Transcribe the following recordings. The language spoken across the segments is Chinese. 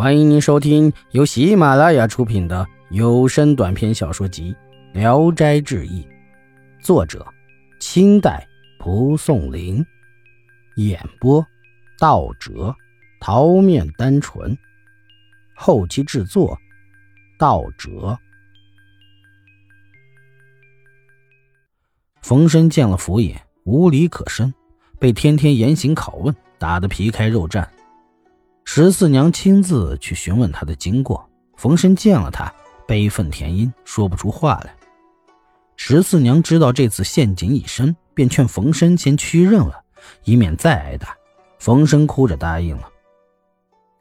欢迎您收听由喜马拉雅出品的有声短篇小说集《聊斋志异》，作者：清代蒲松龄，演播：道哲、桃面单纯，后期制作：道哲。冯生见了府尹，无理可申，被天天严刑拷问，打得皮开肉绽。十四娘亲自去询问他的经过，冯生见了他，悲愤填膺，说不出话来。十四娘知道这次陷阱已深，便劝冯生先屈认了，以免再挨打。冯生哭着答应了。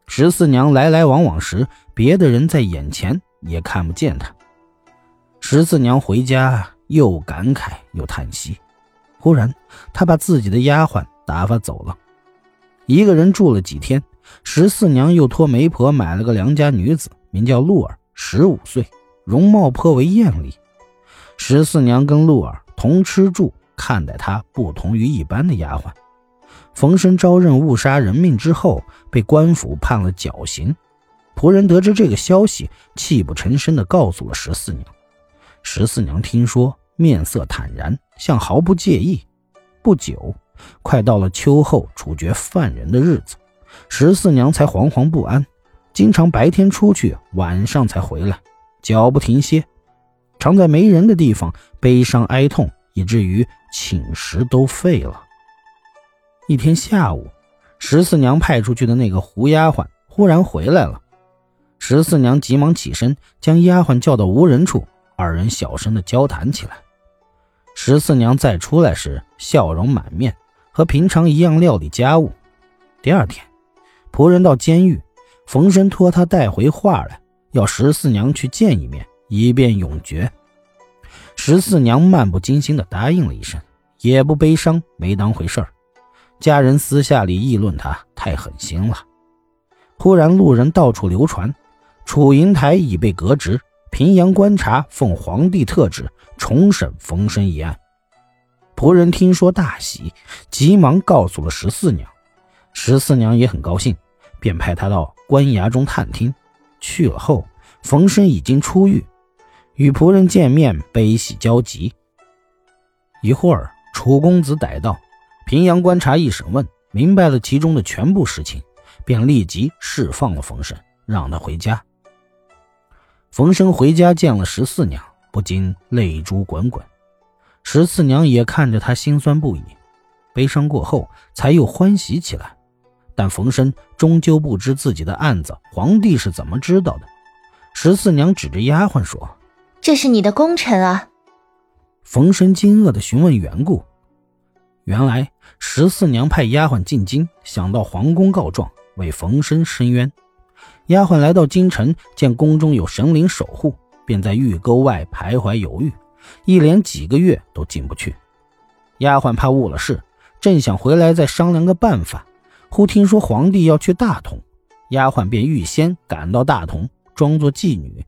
十四娘来来往往时，别的人在眼前也看不见她。十四娘回家又感慨又叹息。忽然，她把自己的丫鬟打发走了，一个人住了几天。十四娘又托媒婆买了个良家女子，名叫露儿，十五岁，容貌颇为艳丽。十四娘跟露儿同吃住，看待她不同于一般的丫鬟。冯生招认误杀人命之后，被官府判了绞刑。仆人得知这个消息，泣不成声地告诉了十四娘。十四娘听说，面色坦然，像毫不介意。不久，快到了秋后处决犯人的日子。十四娘才惶惶不安，经常白天出去，晚上才回来，脚不停歇，常在没人的地方悲伤哀痛，以至于寝食都废了。一天下午，十四娘派出去的那个胡丫鬟忽然回来了，十四娘急忙起身，将丫鬟叫到无人处，二人小声的交谈起来。十四娘再出来时，笑容满面，和平常一样料理家务。第二天。仆人到监狱，冯生托他带回话来，要十四娘去见一面，以便永绝。十四娘漫不经心地答应了一声，也不悲伤，没当回事儿。家人私下里议论他太狠心了。忽然路人到处流传，楚营台已被革职，平阳观察奉皇帝特旨重审冯生一案。仆人听说大喜，急忙告诉了十四娘。十四娘也很高兴，便派他到官衙中探听。去了后，冯生已经出狱，与仆人见面，悲喜交集。一会儿，楚公子逮到，平阳观察一审问，明白了其中的全部事情，便立即释放了冯生，让他回家。冯生回家见了十四娘，不禁泪珠滚滚。十四娘也看着他，心酸不已。悲伤过后，才又欢喜起来。但冯生终究不知自己的案子，皇帝是怎么知道的？十四娘指着丫鬟说：“这是你的功臣啊。”冯生惊愕地询问缘故。原来十四娘派丫鬟进京，想到皇宫告状，为冯生申冤。丫鬟来到京城，见宫中有神灵守护，便在御沟外徘徊犹豫，一连几个月都进不去。丫鬟怕误了事，正想回来再商量个办法。忽听说皇帝要去大同，丫鬟便预先赶到大同，装作妓女。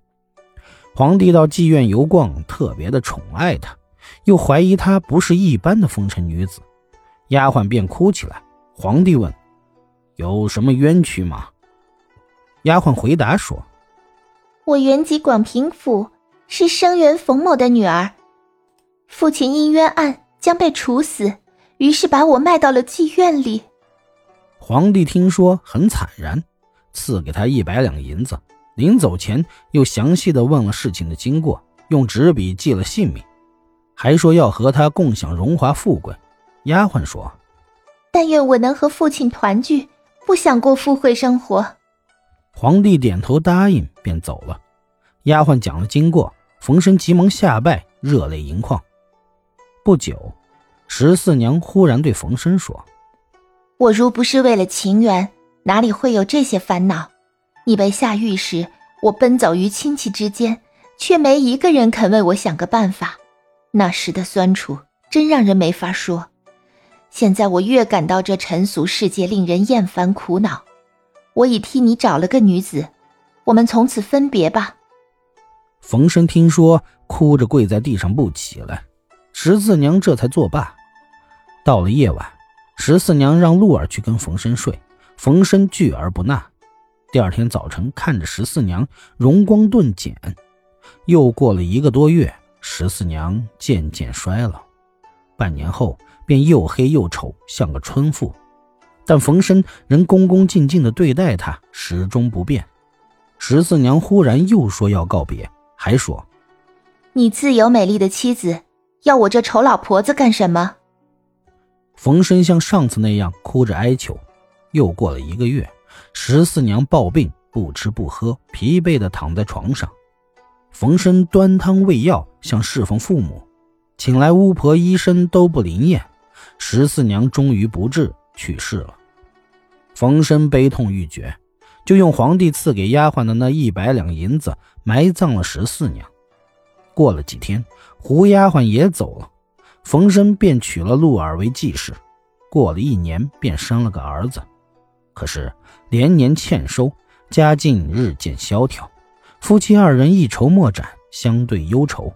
皇帝到妓院游逛，特别的宠爱她，又怀疑她不是一般的风尘女子，丫鬟便哭起来。皇帝问：“有什么冤屈吗？”丫鬟回答说：“我原籍广平府，是生源冯某的女儿，父亲因冤案将被处死，于是把我卖到了妓院里。”皇帝听说很惨然，赐给他一百两银子。临走前，又详细的问了事情的经过，用纸笔记了姓名，还说要和他共享荣华富贵。丫鬟说：“但愿我能和父亲团聚，不想过富贵生活。”皇帝点头答应，便走了。丫鬟讲了经过，冯生急忙下拜，热泪盈眶。不久，十四娘忽然对冯生说。我如不是为了情缘，哪里会有这些烦恼？你被下狱时，我奔走于亲戚之间，却没一个人肯为我想个办法。那时的酸楚，真让人没法说。现在我越感到这尘俗世界令人厌烦苦恼，我已替你找了个女子，我们从此分别吧。冯生听说，哭着跪在地上不起来。十四娘这才作罢。到了夜晚。十四娘让露儿去跟冯生睡，冯生拒而不纳。第二天早晨，看着十四娘容光顿减。又过了一个多月，十四娘渐渐衰老，半年后便又黑又丑，像个村妇。但冯生仍恭恭敬敬地对待她，始终不变。十四娘忽然又说要告别，还说：“你自有美丽的妻子，要我这丑老婆子干什么？”冯生像上次那样哭着哀求。又过了一个月。十四娘暴病，不吃不喝，疲惫地躺在床上。冯生端汤喂药，像侍奉父母，请来巫婆、医生都不灵验。十四娘终于不治，去世了。冯生悲痛欲绝，就用皇帝赐给丫鬟的那一百两银子埋葬了十四娘。过了几天，胡丫鬟也走了，冯生便娶了陆儿为继室。过了一年，便生了个儿子。可是连年欠收，家境日渐萧条，夫妻二人一筹莫展，相对忧愁。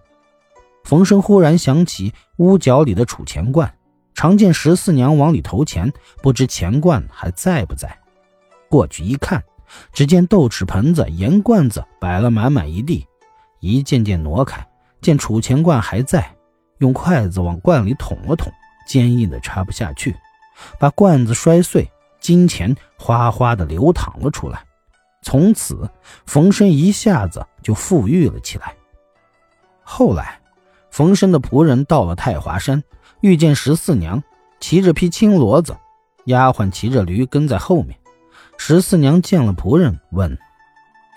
冯生忽然想起屋角里的储钱罐，常见十四娘往里投钱，不知钱罐还在不在。过去一看，只见豆豉盆子、盐罐子摆了满满一地，一件件挪开，见储钱罐还在，用筷子往罐里捅了捅，坚硬的插不下去，把罐子摔碎。金钱哗哗的流淌了出来，从此冯生一下子就富裕了起来。后来，冯生的仆人到了太华山，遇见十四娘，骑着匹青骡子，丫鬟骑着驴跟在后面。十四娘见了仆人，问：“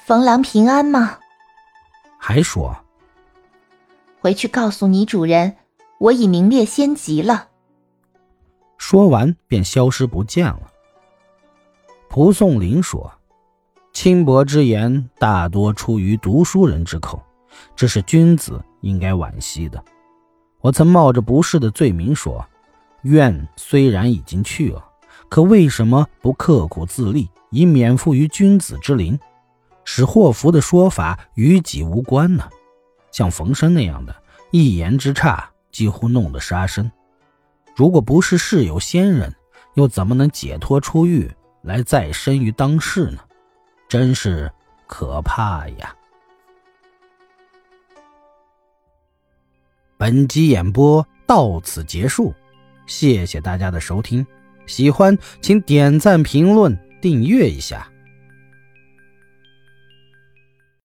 冯郎平安吗？”还说：“回去告诉你主人，我已名列仙籍了。”说完便消失不见了。蒲松龄说：“轻薄之言，大多出于读书人之口，这是君子应该惋惜的。我曾冒着不是的罪名说，愿虽然已经去了，可为什么不刻苦自立，以免负于君子之灵，使祸福的说法与己无关呢？像冯生那样的一言之差，几乎弄得杀身。如果不是世有仙人，又怎么能解脱出狱？”来再生于当世呢，真是可怕呀！本集演播到此结束，谢谢大家的收听，喜欢请点赞、评论、订阅一下。